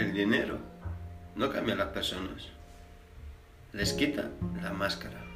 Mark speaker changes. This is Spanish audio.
Speaker 1: El dinero no cambia a las personas, les quita la máscara.